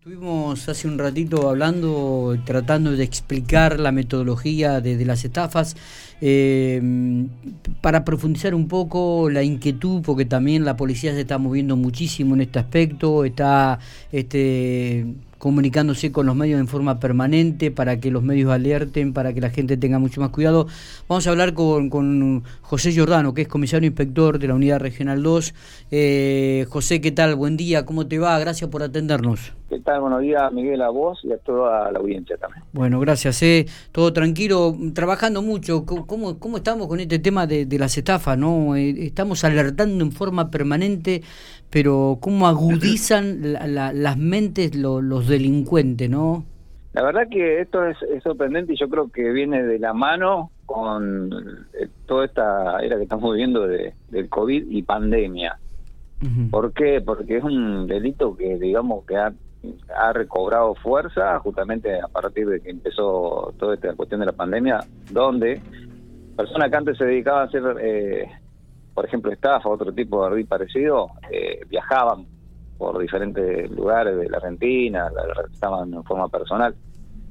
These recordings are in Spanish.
Estuvimos hace un ratito hablando, tratando de explicar la metodología de, las estafas, eh, para profundizar un poco la inquietud, porque también la policía se está moviendo muchísimo en este aspecto, está este, comunicándose con los medios en forma permanente para que los medios alerten, para que la gente tenga mucho más cuidado. Vamos a hablar con, José Giordano, que es comisario inspector de la Unidad Regional 2. Eh, José, ¿qué tal? Buen día, ¿cómo te va? Gracias por atendernos. ¿Qué tal? Buenos días, Miguel, a vos y a toda la audiencia también. Bueno, gracias. Eh. Todo tranquilo, trabajando mucho. ¿Cómo, cómo estamos con este tema de, las estafas? no eh, Estamos alertando en forma permanente, pero ¿cómo agudizan las mentes los delincuentes, no? La verdad que esto es, sorprendente y yo creo que viene de la mano con eh, toda esta era que estamos viviendo de, del COVID y pandemia. ¿Por qué? Porque es un delito que digamos que ha, ha, recobrado fuerza justamente a partir de que empezó toda esta cuestión de la pandemia, donde personas que antes se dedicaban a hacer, eh, por ejemplo, estafa, otro tipo de parecido, eh, viajaban por diferentes lugares de la Argentina, la estaban en forma personal.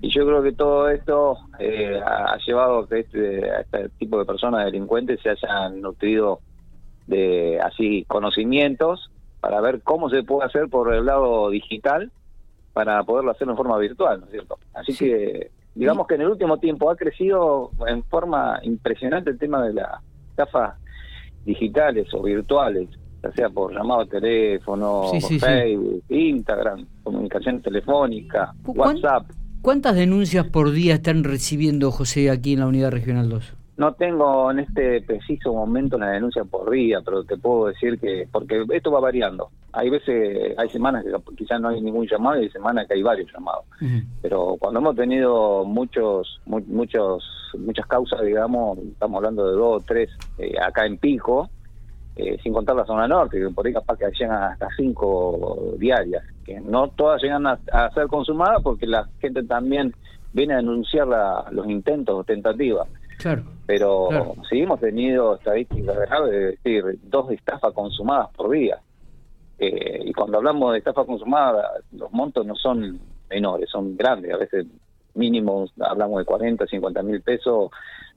Y yo creo que todo esto eh, ha llevado a que este, a este tipo de personas delincuentes se hayan nutrido de así conocimientos para ver cómo se puede hacer por el lado digital para poderlo hacer en forma virtual, ¿no es cierto? Así que digamos que en el último tiempo ha crecido en forma impresionante el tema de las estafas digitales o virtuales ya sea por llamado teléfono, Facebook, Instagram, comunicación telefónica, WhatsApp. ¿Cuántas denuncias por día están recibiendo, José, aquí en la Unidad Regional 2? No tengo en este preciso momento una denuncia por día, pero te puedo decir que, porque esto va variando. Hay veces, hay semanas que quizás no hay ningún llamado y hay semanas que hay varios llamados. Pero cuando hemos tenido muchos, muchos, muchas causas, digamos, estamos hablando de dos o tres eh, acá en Pico, eh, sin contar la zona norte, que por ahí capaz que llegan hasta cinco diarias, que no todas llegan a, ser consumadas porque la gente también viene a denunciar los intentos o tentativas. Claro. Pero sí hemos tenido estadísticas graves, de decir, dos estafas consumadas por día. Eh, y cuando hablamos de estafa consumada, los montos no son menores, son grandes. A veces mínimo hablamos de 40, 50 mil pesos,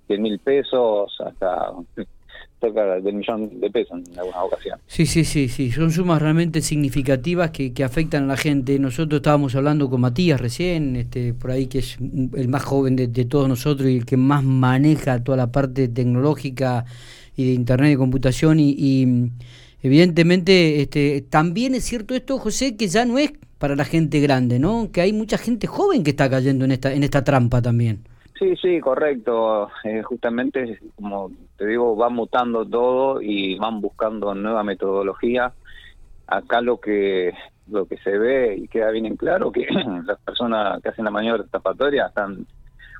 100 mil pesos, hasta cerca del millón de pesos en algunas ocasiones. Sí, sí, sí, sí, son sumas realmente significativas que, que afectan a la gente. Nosotros estábamos hablando con Matías recién, este, por ahí que es el más joven de, todos nosotros y el que más maneja toda la parte tecnológica y de internet y computación y, evidentemente este, también es cierto esto, José, que ya no es para la gente grande, ¿no? Que hay mucha gente joven que está cayendo en esta en esta trampa también. Sí, sí, correcto. Eh, justamente, como te digo, va mutando todo y van buscando nueva metodología. Acá lo que lo que se ve y queda bien en claro que las personas que hacen la maniobra estafatoria están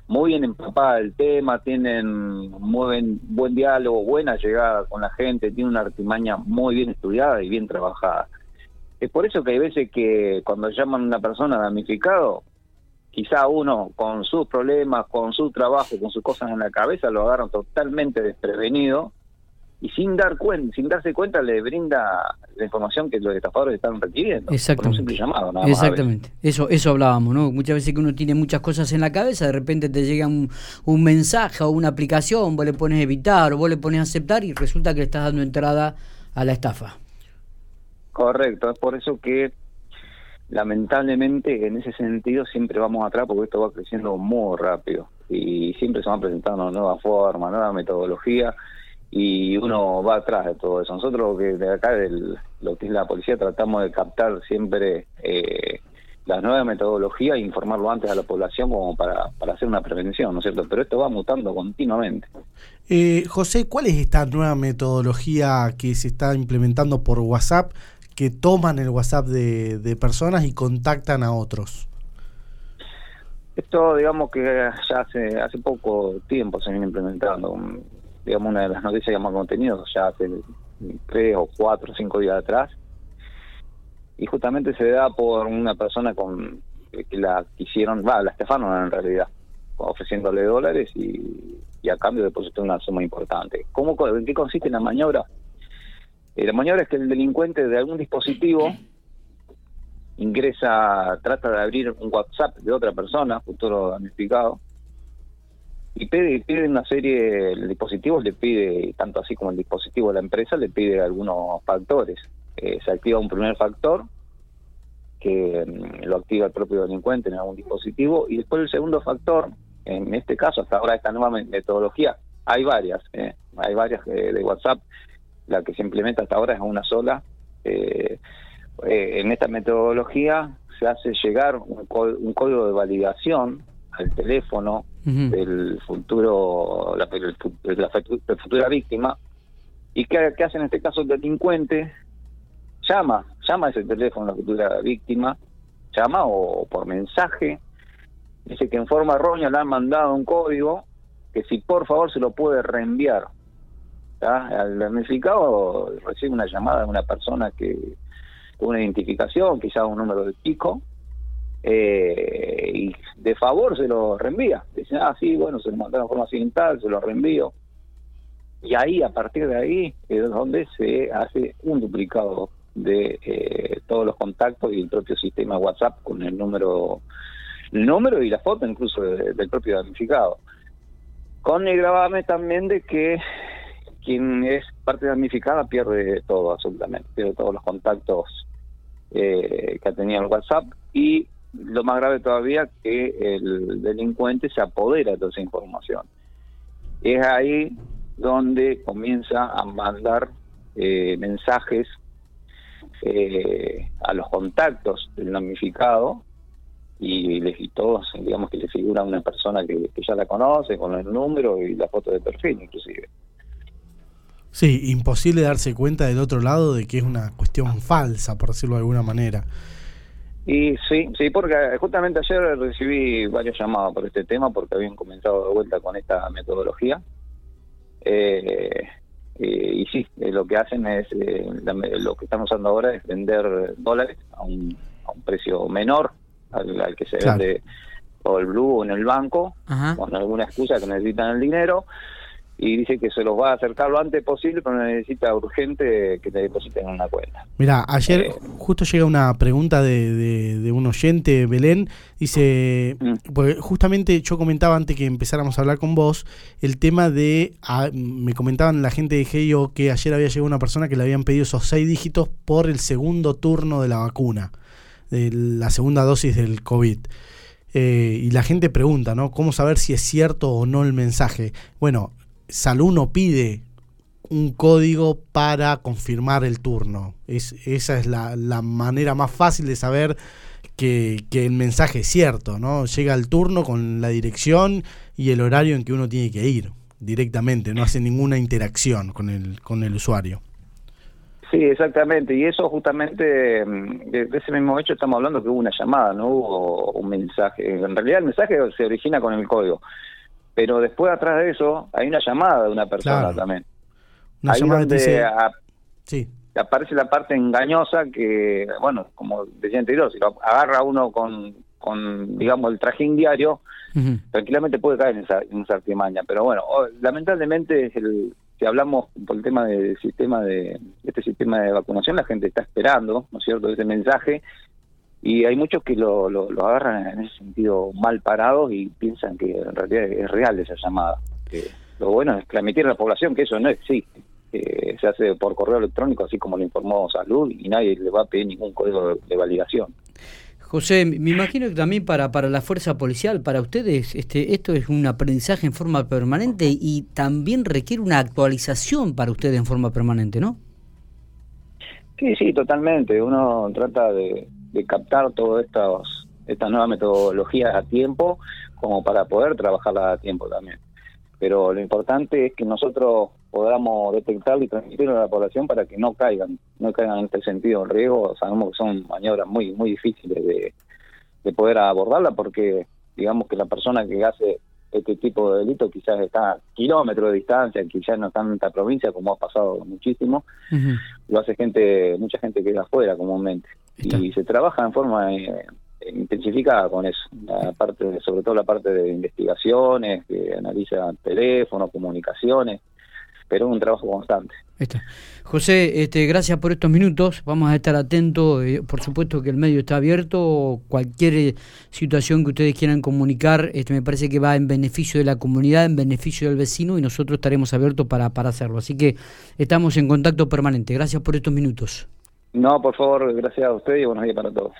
muy bien empapadas del tema, tienen muy buen, buen diálogo, buena llegada con la gente, tienen una artimaña muy bien estudiada y bien trabajada. Es por eso que hay veces que cuando llaman a una persona damnificado, quizá uno con sus problemas, con su trabajo, con sus cosas en la cabeza, lo agarran totalmente desprevenido y sin dar cuenta, sin darse cuenta le brinda la información que los estafadores están requiriendo. Exactamente. Exactamente. Eso, eso hablábamos, ¿no? Muchas veces que uno tiene muchas cosas en la cabeza, de repente te llega un, un mensaje o una aplicación, vos le pones evitar o vos le pones aceptar y resulta que le estás dando entrada a la estafa. Correcto, es por eso que lamentablemente en ese sentido siempre vamos atrás porque esto va creciendo muy rápido y siempre se van presentando nuevas formas, nueva metodología y uno va atrás de todo eso. Nosotros que de acá, del, lo que es la policía, tratamos de captar siempre eh, las nuevas metodologías e informarlo antes a la población como para, para hacer una prevención, ¿no es cierto? Pero esto va mutando continuamente. Eh, José, ¿cuál es esta nueva metodología que se está implementando por WhatsApp que toman el WhatsApp de, personas y contactan a otros? Esto, digamos que ya hace hace poco tiempo se viene implementando. Digamos, una de las noticias que más contenido ya hace tres o cuatro o cinco días atrás. Y justamente se da por una persona con que la quisieron, va, la estafaron en realidad, ofreciéndole dólares y, a cambio depositó una suma importante. ¿Cómo, ¿En qué consiste la maniobra? Eh, la maniobra es que el delincuente de algún dispositivo ingresa, trata de abrir un WhatsApp de otra persona, futuro damnificado, y pide, pide una serie, el dispositivo le pide, tanto así como el dispositivo de la empresa, le pide algunos factores. Eh, se activa un primer factor, que mm, lo activa el propio delincuente en algún dispositivo, y después el segundo factor, en este caso, hasta ahora esta nueva metodología, hay varias, eh, hay varias de, WhatsApp, la que se implementa hasta ahora es una sola. Eh, en esta metodología se hace llegar un, un código de validación al teléfono del futuro, la, la, futura víctima. ¿Y qué, qué, hace en este caso el delincuente? Llama, llama a ese teléfono la futura víctima, llama o por mensaje, dice que en forma errónea le han mandado un código que si por favor se lo puede reenviar. Al damnificado recibe una llamada de una persona que una identificación, quizás un número de pico, eh, y de favor se lo reenvía. Dicen, ah, sí, bueno, se lo mandaron de forma accidental, se lo reenvío. Y ahí, a partir de ahí, es donde se hace un duplicado de eh, todos los contactos y el propio sistema WhatsApp con el número el número y la foto incluso del propio damnificado. Con el gravamen también de que quien es parte damnificada pierde todo absolutamente, pierde todos los contactos eh, que tenido el WhatsApp y lo más grave todavía que el delincuente se apodera de esa información. Es ahí donde comienza a mandar eh, mensajes eh, a los contactos del damnificado y, les, y todos, digamos que le figura una persona que ya la conoce con el número y la foto de perfil inclusive. Sí, imposible darse cuenta del otro lado de que es una cuestión falsa, por decirlo de alguna manera. Y sí, sí, porque justamente ayer recibí varios llamados por este tema porque habían comenzado de vuelta con esta metodología. Eh, y sí, eh, lo que hacen es, eh, lo que están usando ahora es vender dólares a un, a un precio menor al, que se vende o el blue o en el banco, con alguna excusa que necesitan el dinero y dice que se los va a acercar lo antes posible, pero necesita urgente que te depositen en una cuenta. Mira, ayer eh, justo llega una pregunta de, de, un oyente, Belén, dice, mm. porque justamente yo comentaba antes que empezáramos a hablar con vos, el tema de, ah, me comentaban la gente de GEIO que ayer había llegado una persona que le habían pedido esos seis dígitos por el segundo turno de la vacuna, de la segunda dosis del COVID. Eh, y la gente pregunta, ¿no? ¿Cómo saber si es cierto o no el mensaje? Bueno, Saluno pide un código para confirmar el turno. Es, esa es la, manera más fácil de saber que, que, el mensaje es cierto, ¿no? Llega el turno con la dirección y el horario en que uno tiene que ir directamente, no hace ninguna interacción con el, con el usuario. Sí, exactamente, y eso justamente, mm, de, ese mismo hecho estamos hablando que hubo una llamada, no hubo un mensaje. En realidad el mensaje se origina con el código pero después atrás de eso hay una llamada de una persona también. Una Ahí donde sí. aparece la parte engañosa que, bueno, como decía anterior, si lo agarra uno con, con digamos, el trajín diario, tranquilamente puede caer en esa, en esa artimaña. Pero bueno, lamentablemente el, si hablamos por el tema del sistema de este sistema de vacunación, la gente está esperando, ¿no es cierto?, ese mensaje y hay muchos que lo, lo, agarran en ese sentido mal parados y piensan que en realidad es real esa llamada. lo bueno es transmitir a la población que eso no existe. se hace por correo electrónico, así como lo informó Salud, y nadie le va a pedir ningún código de, validación. José, me imagino que también para, para la fuerza policial, para ustedes, este, esto es un aprendizaje en forma permanente y también requiere una actualización para ustedes en forma permanente, ¿no? Sí, sí, totalmente. Uno trata de, de captar todas estas estas nuevas metodologías a tiempo como para poder trabajarlas a tiempo también. Pero lo importante es que nosotros podamos detectar y transmitirlo a la población para que no caigan, no caigan en este sentido en riesgo. Sabemos que son maniobras muy muy difíciles de, de poder abordarla porque digamos que la persona que hace este tipo de delito quizás está a kilómetros de distancia, quizás no está en esta provincia como ha pasado muchísimo, lo hace gente, mucha gente que es afuera comúnmente y se trabaja en forma eh, intensificada con eso, la parte, sobre todo la parte de investigaciones, que analiza teléfonos, comunicaciones, pero es un trabajo constante. Está. José, este, gracias por estos minutos. Vamos a estar atentos. Eh, por supuesto que el medio está abierto. Cualquier eh, situación que ustedes quieran comunicar, este, me parece que va en beneficio de la comunidad, en beneficio del vecino y nosotros estaremos abiertos para, para hacerlo. Así que estamos en contacto permanente. Gracias por estos minutos. No, por favor, gracias a usted y buenos días para todos.